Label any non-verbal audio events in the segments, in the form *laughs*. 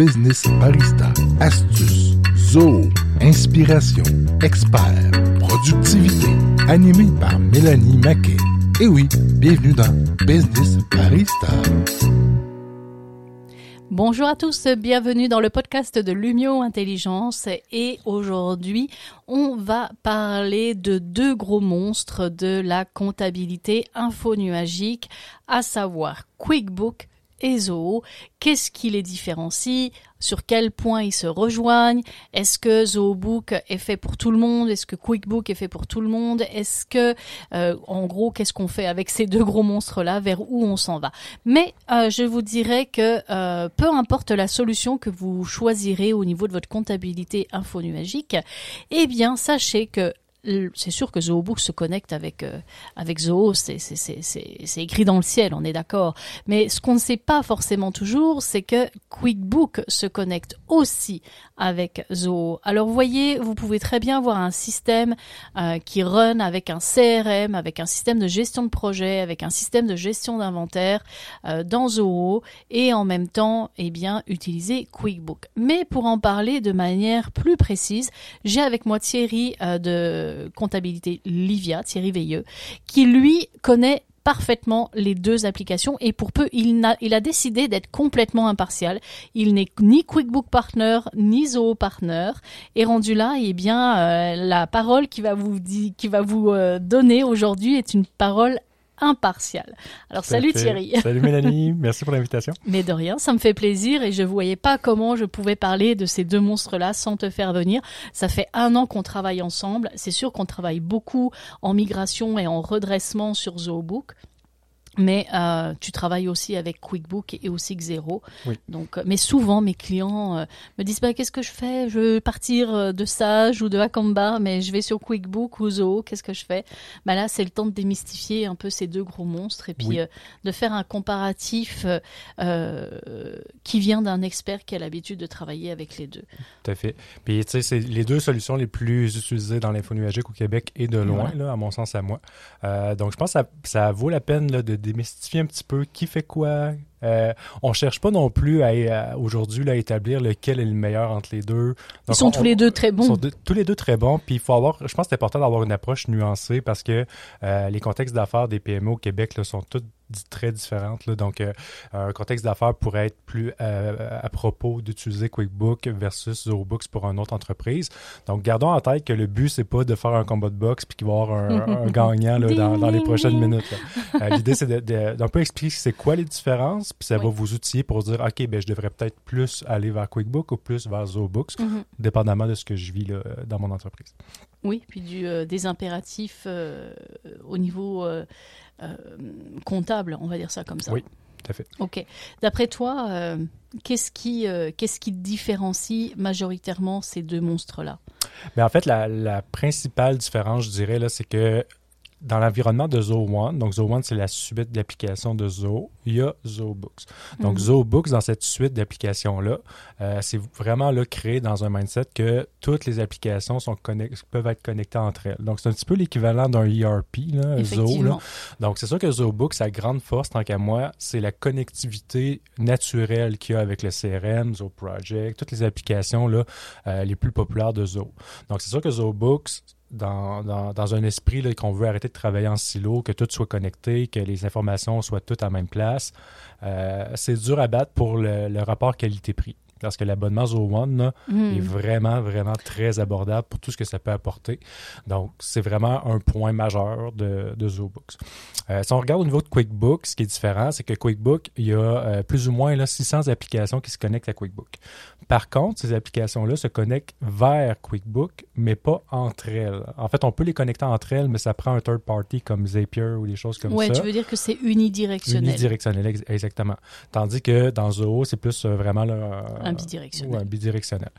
Business Barista. Astuces, zoo, inspiration, expert, productivité. Animé par Mélanie Maquet. Et oui, bienvenue dans Business Barista. Bonjour à tous, bienvenue dans le podcast de Lumio Intelligence et aujourd'hui on va parler de deux gros monstres de la comptabilité infonuagique, à savoir QuickBook et. Qu'est-ce qui les différencie? Sur quel point ils se rejoignent? Est-ce que ZooBook est fait pour tout le monde? Est-ce que QuickBook est fait pour tout le monde? Est-ce que, euh, en gros, qu'est-ce qu'on fait avec ces deux gros monstres-là? Vers où on s'en va? Mais euh, je vous dirais que euh, peu importe la solution que vous choisirez au niveau de votre comptabilité infonuagique, eh bien, sachez que c'est sûr que ZooBook se connecte avec euh, avec Zoo, c'est écrit dans le ciel, on est d'accord. Mais ce qu'on ne sait pas forcément toujours, c'est que QuickBook se connecte aussi avec Zoo. Alors vous voyez, vous pouvez très bien avoir un système euh, qui run avec un CRM, avec un système de gestion de projet, avec un système de gestion d'inventaire euh, dans Zoho et en même temps, eh bien, utiliser QuickBook. Mais pour en parler de manière plus précise, j'ai avec moi Thierry de comptabilité Livia, Thierry Veilleux, qui lui connaît parfaitement les deux applications et pour peu il a, il a décidé d'être complètement impartial. Il n'est ni QuickBook Partner ni Zoho Partner et rendu là, eh bien euh, la parole qui va vous qui va vous euh, donner aujourd'hui est une parole impartial. Alors salut Thierry. *laughs* Salut Mélanie, merci pour l'invitation. *laughs* Mais de rien, ça me fait plaisir et je voyais pas comment je pouvais parler de ces deux monstres-là sans te faire venir. Ça fait un an qu'on travaille ensemble. C'est sûr qu'on travaille beaucoup en migration et en redressement sur ZooBook. Mais euh, tu travailles aussi avec QuickBook et aussi Xero. Donc, euh, mais souvent mes clients euh, me disent bah, qu'est-ce que je fais? Je veux partir de Sage ou de Akamba, mais je vais sur QuickBook ou Zoho. Qu'est-ce que je fais? Bah là, c'est le temps de démystifier un peu ces deux gros monstres et puis de faire un comparatif qui vient d'un expert qui a l'habitude de travailler avec les deux. Tout à fait. Puis tu sais, c'est les deux solutions les plus utilisées dans l'info nuagique au Québec et de loin, là, à mon sens à moi. donc je pense que ça, ça vaut la peine là, de démystifier un petit peu qui fait quoi. Euh, on cherche pas non plus à, aujourd'hui à établir lequel est le meilleur entre les deux. ils sont tous les deux très bons. Ils sont tous les deux très bons. Puis il faut avoir, je pense que c'est important d'avoir une approche nuancée parce que euh, les contextes d'affaires des PME au Québec là, sont tous très différentes. Là. Donc, euh, un contexte d'affaires pourrait être plus euh, à propos d'utiliser QuickBook versus ZoroBooks pour une autre entreprise. Donc, gardons en tête que le but, c'est pas de faire un combat de boxe puis qu'il va y avoir un, *laughs* gagnant là, dans, les prochaines minutes. Euh, l'idée, c'est d'un peu expliquer c'est quoi les différences, puis ça va vous outiller pour dire, OK, ben, je devrais peut-être plus aller vers QuickBook ou plus vers ZoroBooks, mm-hmm. dépendamment de ce que je vis là, dans mon entreprise. Oui, puis du, des impératifs au niveau euh, comptable, on va dire ça comme ça. Oui, tout à fait. Ok. D'après toi, euh, qu'est-ce qui, euh, qu'est-ce qui différencie majoritairement ces deux monstres-là? Mais ben, en fait, la, la, principale différence, je dirais, là, c'est que dans l'environnement de Zoho One, donc Zoho One, c'est la suite d'applications de Zoho, il y a ZooBooks. Donc, mm ZooBooks, dans cette suite d'applications-là, euh, c'est vraiment là, créé dans un mindset que toutes les applications sont peuvent être connectées entre elles. Donc, c'est un petit peu l'équivalent d'un ERP, là, Zoho. Là. Donc, c'est sûr que ZooBooks, sa grande force, tant qu'à moi, c'est la connectivité naturelle qu'il y a avec le CRM, Zoho Project, toutes les applications là, euh, les plus populaires de Zoho. Donc, c'est sûr que ZooBooks, dans, dans, un esprit qu'on veut arrêter de travailler en silo, que tout soit connecté, que les informations soient toutes à même place, euh, c'est dur à battre pour le rapport qualité-prix parce que l'abonnement Zo One hmm. est vraiment, vraiment très abordable pour tout ce que ça peut apporter. Donc, c'est vraiment un point majeur de, de ZooBooks. Euh, si on regarde au niveau de QuickBooks, ce qui est différent, c'est que QuickBook, il y a euh, plus ou moins là, 600 applications qui se connectent à QuickBook. Par contre, ces applications-là se connectent vers QuickBook, mais pas entre elles. En fait, on peut les connecter entre elles, mais ça prend un third party comme Zapier ou des choses comme ça. Oui, tu veux dire que c'est unidirectionnel. Unidirectionnel, exactement. Tandis que dans Zoho, c'est plus euh, vraiment là, un bidirectionnel. un bidirectionnel.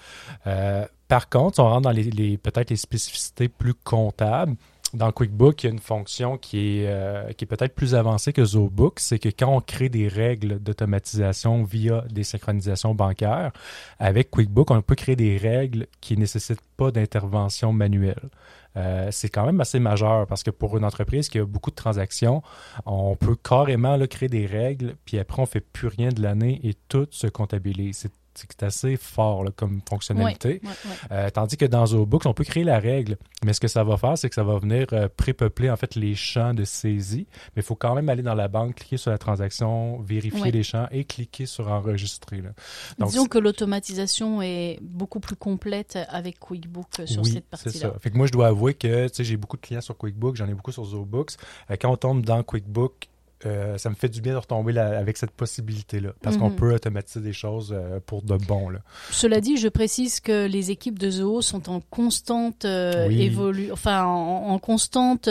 Euh, par contre, si on rentre dans les, peut-être les spécificités plus comptables, dans QuickBook, il y a une fonction qui est, euh, qui est peut-être plus avancée que ZooBook, c'est que quand on crée des règles d'automatisation via des synchronisations bancaires, avec QuickBook, on peut créer des règles qui ne nécessitent pas d'intervention manuelle. Euh, c'est quand même assez majeur parce que pour une entreprise qui a beaucoup de transactions, on peut carrément là, créer des règles, puis après on fait plus rien de l'année et tout se comptabilise. C'est c'est assez fort comme fonctionnalité. Ouais, ouais, Euh, tandis que dans ZooBooks, on peut créer la règle, mais ce que ça va faire, c'est que ça va venir euh, prépeupler en fait les champs de saisie. Mais il faut quand même aller dans la banque, cliquer sur la transaction, vérifier les champs et cliquer sur enregistrer. là. Donc, Disons que l'automatisation est beaucoup plus complète avec QuickBook euh, sur oui, cette c'est ça. partie-là. Fait que moi, je dois avouer que j'ai beaucoup de clients sur QuickBook, j'en ai beaucoup sur ZooBooks. Euh, quand on tombe dans QuickBook, euh, ça me fait du bien de retomber là- avec cette possibilité-là, parce qu'on Mhm. peut automatiser des choses euh, pour de bon. Là. Cela dit, je précise que les équipes de Zoho sont en constante euh, Oui. évolu- enfin en, en constante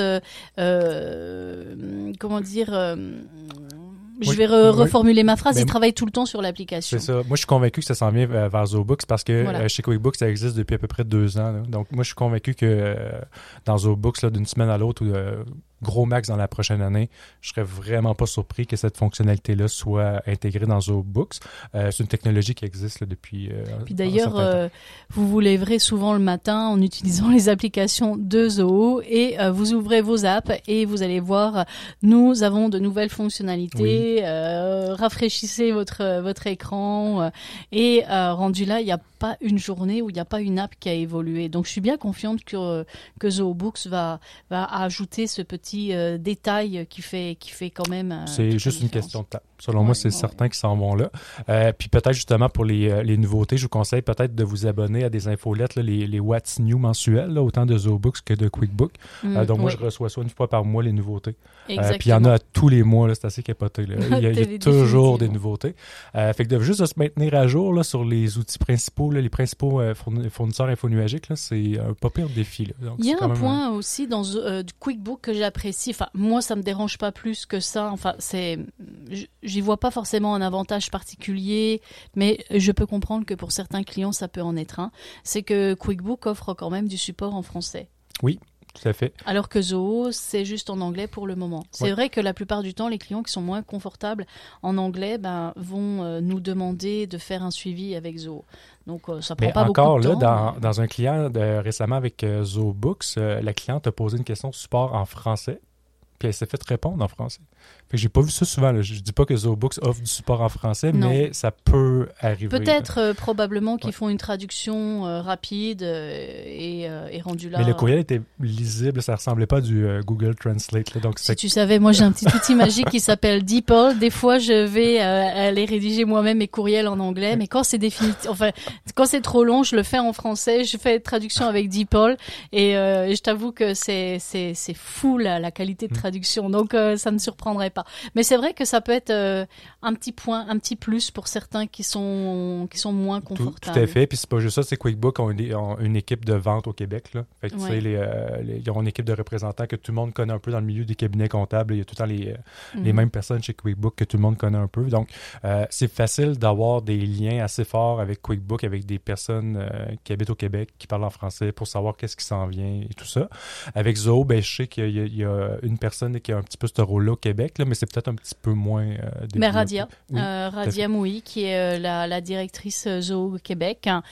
euh, comment dire je vais re- reformuler ma phrase, ils travaillent tout le temps sur l'application. C'est ça. Moi, je suis convaincu que ça s'en vient vers ZooBooks parce que Voilà. chez QuickBooks, ça existe depuis à peu près deux ans. là. Donc, moi, je suis convaincu que dans ZooBooks, là, d'une semaine à l'autre ou gros max dans la prochaine année, je serais vraiment pas surpris que cette fonctionnalité-là soit intégrée dans ZooBooks. Euh, c'est une technologie qui existe là, depuis. euh, Puis d'ailleurs, euh, vous vous lèverez souvent le matin en utilisant *laughs* les applications de Zoho et vous ouvrez vos apps et vous allez voir, nous avons de nouvelles fonctionnalités, rafraîchissez votre votre écran et rendu là, il n'y a pas une journée où il n'y a pas une app qui a évolué. Donc je suis bien confiante que que Zoho Books va va ajouter ce petit euh, détail qui fait qui fait quand même. euh, C'est juste une question de temps. Selon Ouais, moi, c'est ouais. certain qu'ils s'en vont là. Euh, puis peut-être justement pour les, euh, les nouveautés, je vous conseille peut-être de vous abonner à des infolettes, là, les, les What's New mensuels, là, autant de ZooBooks que de QuickBook. Euh, Mm, donc moi, je reçois ça une fois par mois les nouveautés. Euh, puis il y en a à tous les mois, c'est assez capoté. Là. Il y a, il y a Télé- toujours des nouveautés. Euh, fait que de juste de se maintenir à jour là, sur les outils principaux, les principaux euh, fourni- fournisseurs infonuagiques, c'est un pas pire défi. Donc, Il y a un point aussi dans euh, du QuickBook que j'apprécie. Enfin, moi, ça me dérange pas plus que ça. Enfin, c'est, j'y vois pas forcément un avantage particulier, mais je peux comprendre que pour certains clients, ça peut en être un. C'est que QuickBook offre quand même du support en français. Tout à fait. Alors que Zoho, c'est juste en anglais pour le moment. C'est Ouais. vrai que la plupart du temps, les clients qui sont moins confortables en anglais ben, vont euh, nous demander de faire un suivi avec Zoho. Donc, euh, ça prend Mais pas encore beaucoup de là, temps. dans, mais- dans un client de- récemment avec euh, ZooBooks, euh, la cliente a posé une question support en français, puis elle s'est fait répondre en français. Fait que j'ai pas vu ça souvent. Là. Je dis pas que ZooBooks offre du support en français, Non. mais ça peut arriver. Peut-être, euh, probablement, qu'ils Ouais. font une traduction euh, rapide euh, et, et rendu là. Mais le courriel était lisible, ça ressemblait pas à du Google Translate. là. donc Si tu savais, moi j'ai un petit outil magique qui s'appelle DeepL. Des fois, je vais aller rédiger moi-même mes courriels en anglais, mais quand c'est définitif, enfin, quand c'est trop long, je le fais en français. Je fais traduction avec DeepL et je t'avoue que c'est fou la, la qualité de Mm. Traduction. Donc euh, ça ne surprendrait pas. Mais c'est vrai que ça peut être euh, un petit point, un petit plus pour certains qui sont qui sont moins tout, confortables. tout à fait. Puis c'est pas juste ça, c'est QuickBook ont une, ont une équipe de vente au Québec. Là. Fait que, tu Ouais. sais, les, euh, les- ils ont une équipe de représentants que tout le monde connaît un peu dans le milieu des cabinets comptables. Il y a tout le temps les, euh, les Mhm. mêmes personnes chez QuickBook que tout le monde connaît un peu. Donc, euh, c'est facile d'avoir des liens assez forts avec QuickBook, avec des personnes euh, qui habitent au Québec, qui parlent en français pour savoir qu'est-ce qui s'en vient et tout ça. Avec Zoho, ben, je sais qu'il y, y a une personne qui a un petit peu ce rôle-là au Québec, là, mais c'est peut-être un petit peu moins. euh, Mais. Radia, Oui, euh, Radia Mouy, qui est euh, la, la directrice euh, Zoo Québec, hein,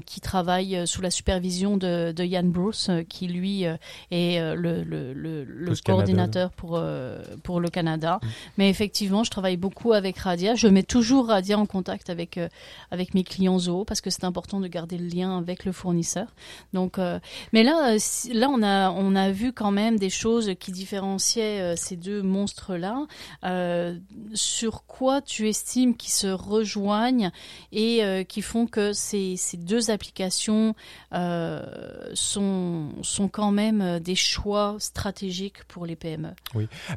qui travaille sous la supervision de, de Yann Bruce, qui lui est le, le, le, le Plus Canada, coordinateur pour, pour le Canada. Mm. Mais effectivement, je travaille beaucoup avec Radia. Je mets toujours Radia en contact avec, avec mes clients Zoo parce que c'est important de garder le lien avec le fournisseur. Donc, mais là, là on, a, on a vu quand même des choses qui différenciaient euh, ces deux monstres-là. Euh, sur quoi tu estimes qu'ils se rejoignent et euh, qui font que ces, ces deux applications sont, sont quand même des choix stratégiques pour les PME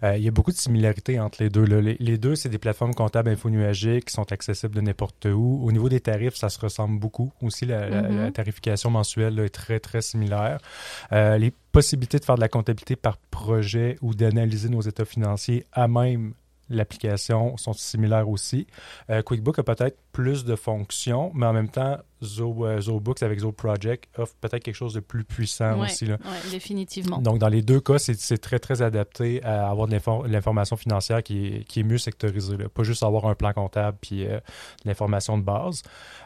Euh, il y a beaucoup de similarités entre les deux. là. Les, les deux, c'est des plateformes comptables infonuagiques qui sont accessibles de n'importe où. Au niveau des tarifs, ça se ressemble beaucoup. Aussi, la, la- Mhm. la tarification mensuelle là, est très, très similaire. Euh, les possibilités de faire de la comptabilité par projet ou d'analyser nos états financiers à même l'application sont similaires aussi. Euh, QuickBook a peut-être plus de fonctions, mais en même temps, Zo, euh, ZooBooks avec ZooProject offre peut-être quelque chose de plus puissant Ouais, aussi. Là. ouais, définitivement. Donc, dans les deux cas, c'est c'est très, très adapté à avoir de l'infor- l'information financière qui est, qui est mieux sectorisée. là. Pas juste avoir un plan comptable puis euh, de l'information de base.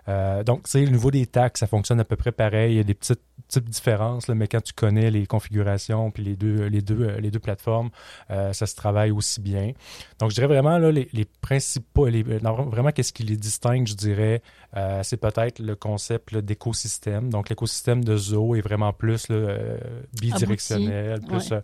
Euh, donc, tu sais, au niveau des taxes, ça fonctionne à peu près pareil. Il y a des petites, petites différences, là, mais quand tu connais les configurations puis les deux, les deux, les deux plateformes, ça se travaille aussi bien. Donc, je dirais vraiment, là, les, les principaux, les, non, vraiment, qu'est-ce qui les distingue, je dirais, c'est peut-être le concept là, d'écosystème. Donc, l'écosystème de Zoo est vraiment plus là, euh, bidirectionnel, plus, ouais. euh,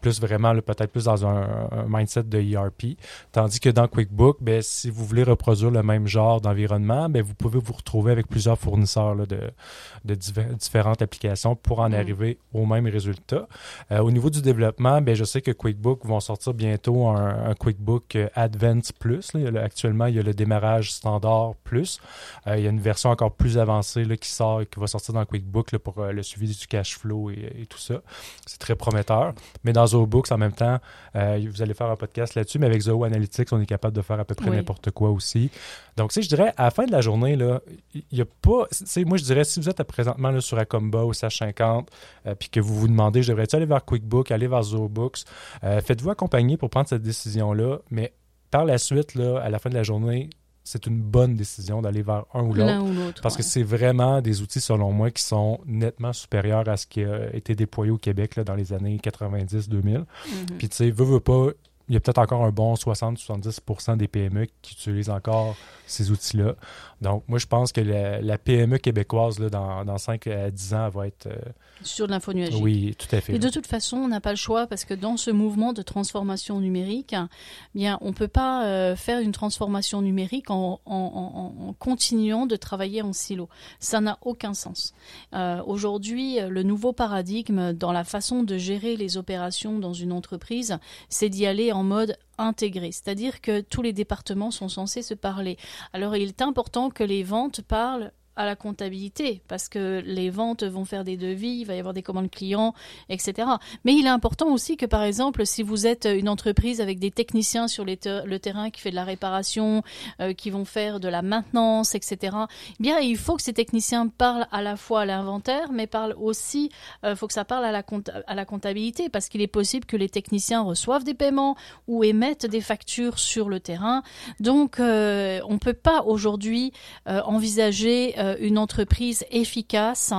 plus vraiment, peut-être plus dans un, un mindset de ERP. Tandis que dans QuickBook, ben, si vous voulez reproduire le même genre d'environnement, ben, vous pouvez vous retrouver avec plusieurs fournisseurs là, de, différentes applications pour en Mm. arriver au même résultat. Euh, au niveau du développement, ben, je sais que QuickBook vont sortir bientôt un, un QuickBook Advanced Plus. là. Actuellement, il y a le démarrage standard Plus. Il y a une version encore plus avancée là, qui sort et qui va sortir dans QuickBook là, pour euh, le suivi du cash flow et, et tout ça. C'est très prometteur. Mais dans ZooBooks, en même temps, euh, vous allez faire un podcast là-dessus, mais avec Zoo Analytics, on est capable de faire à peu près Oui. n'importe quoi aussi. Donc, tu sais, je dirais, à la fin de la journée, là, il n'y a pas. Sais, moi, je dirais, si vous êtes à présentement là, sur Acomba ou SH50, euh, puis que vous vous demandez, je devrais-tu aller vers QuickBook, aller vers ZooBooks, euh, faites-vous accompagner pour prendre cette décision-là, mais par la suite, là, à la fin de la journée, c'est une bonne décision d'aller vers un ou l'autre. Parce que c'est vraiment des outils, selon moi, qui sont nettement supérieurs à ce qui a été déployé au Québec là, dans les années 90-2000. Mhm. Puis, tu sais, veux, veux pas, il y a peut-être encore un bon 60-70% des PME qui utilisent encore ces outils-là. Donc, moi, je pense que la, la PME québécoise, là, dans, dans 5 à 10 ans, elle va être. euh, Sur de l'info nuagique. oui, tout à fait. Et de toute façon, on n'a pas le choix parce que dans ce mouvement de transformation numérique, hein, bien, on peut pas euh, faire une transformation numérique en, en- en- en continuant de travailler en silo. Ça n'a aucun sens. Euh, Aujourd'hui, le nouveau paradigme dans la façon de gérer les opérations dans une entreprise, c'est d'y aller en mode intégré, c'est-à-dire que tous les départements sont censés se parler. Alors, il est important que les ventes parlent à la comptabilité, parce que les ventes vont faire des devis, il va y avoir des commandes clients, etc. Mais il est important aussi que, par exemple, si vous êtes une entreprise avec des techniciens sur le terrain qui fait de la réparation, euh, qui vont faire de la maintenance, etc., eh bien, il faut que ces techniciens parlent à la fois à l'inventaire, mais parlent aussi, il faut que ça parle à la, à la comptabilité, parce qu'il est possible que les techniciens reçoivent des paiements ou émettent des factures sur le terrain. Donc, euh, on ne peut pas aujourd'hui euh, envisager euh, une entreprise efficace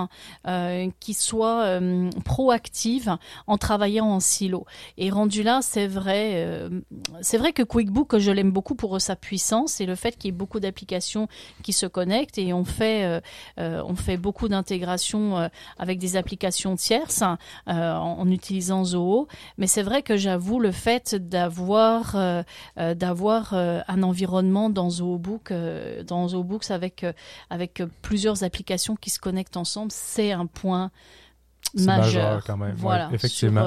euh, qui soit euh, proactive en travaillant en silo. Et rendu là, c'est vrai, c'est vrai que QuickBook, je l'aime beaucoup pour sa puissance et le fait qu'il y ait beaucoup d'applications qui se connectent et on fait, on fait beaucoup d'intégration euh, avec des applications tierces en, utilisant Zoho. Mais c'est vrai que j'avoue le fait d'avoir d'avoir un environnement dans ZooBook, euh, dans avec euh, avec euh, plusieurs applications qui se connectent ensemble, c'est un point majeur. majeur quand même, ouais, Voilà, effectivement.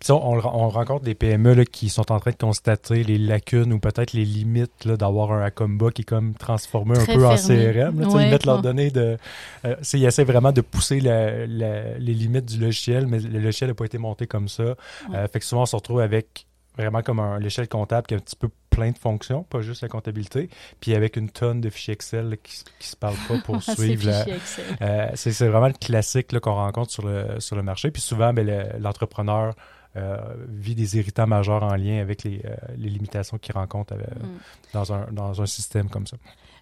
sur, euh, on, on rencontre des PME là, qui sont en train de constater les lacunes ou peut-être les limites d'avoir un Acomba qui est comme transformé un peu en. CRM. là. Ouais. Ils mettent leurs données de. Euh, ils essaient vraiment de pousser la- la- les limites du logiciel, mais le logiciel n'a pas été monté comme ça. Euh, fait que souvent, on se retrouve avec vraiment comme un logiciel comptable qui a un petit peu plein de fonctions, pas juste la comptabilité, puis avec une tonne de fichiers Excel qui, qui se parlent pas pour *laughs* suivre euh, c'est c'est vraiment le classique là, qu'on rencontre sur le, sur le marché. Puis souvent, ben, le- l'entrepreneur euh, vit des irritants majeurs en lien avec les, euh, les limitations qu'il rencontre euh, Mm. dans, un, dans un système comme ça.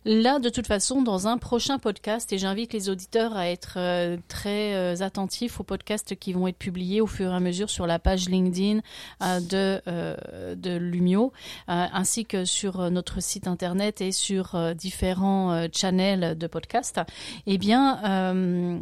Là, de toute façon, dans un prochain podcast, et j'invite les auditeurs à être euh, très euh, attentifs aux podcasts qui vont être publiés au fur et à mesure sur la page LinkedIn euh, de, de Lumio, ainsi que sur notre site internet et sur différents channels de podcasts. Eh bien,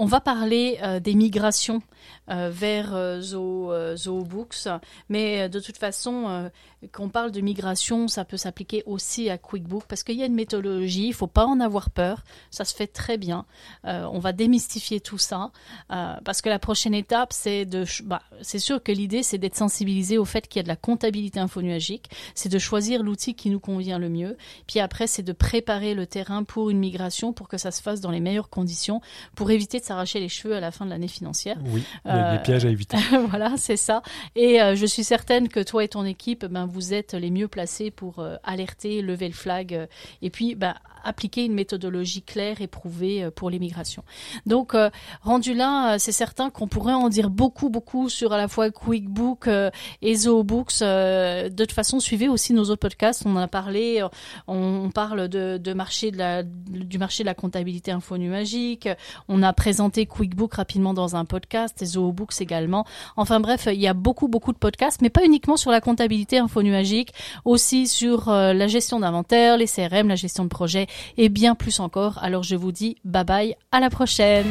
on va parler euh, des migrations euh, vers euh, euh, ZooBooks, mais euh, de toute façon, euh, quand on parle de migration, ça peut s'appliquer aussi à QuickBook parce qu'il y a une méthodologie, il faut pas en avoir peur, ça se fait très bien. On va démystifier tout ça parce que la prochaine étape, c'est de, bah, c'est sûr que l'idée, c'est d'être sensibilisé au fait qu'il y a de la comptabilité infonuagique, c'est de choisir l'outil qui nous convient le mieux, puis après, c'est de préparer le terrain pour une migration pour que ça se fasse dans les meilleures conditions, pour éviter de s'arracher les cheveux à la fin de l'année financière. Oui, les, pièges à éviter. *laughs* voilà, c'est ça. Et je suis certaine que toi et ton équipe, ben, vous êtes les mieux placés pour alerter, lever le flag et puis ben, appliquer une méthodologie claire et prouvée euh, pour l'immigration. Donc, euh, rendu là, euh, c'est certain qu'on pourrait en dire beaucoup, beaucoup sur à la fois QuickBook et ZooBooks. de toute façon, suivez aussi nos autres podcasts. On en a parlé. On, parle de, marché de la, du marché de la comptabilité infonuagique. On a présenté QuickBook rapidement dans un podcast et ZooBooks également. Enfin bref, il y a beaucoup, beaucoup de podcasts, mais pas uniquement sur la comptabilité infonuagique, aussi sur la gestion d'inventaire, les CRM, la gestion de projet et bien plus encore. Alors je vous dis bye bye, à la prochaine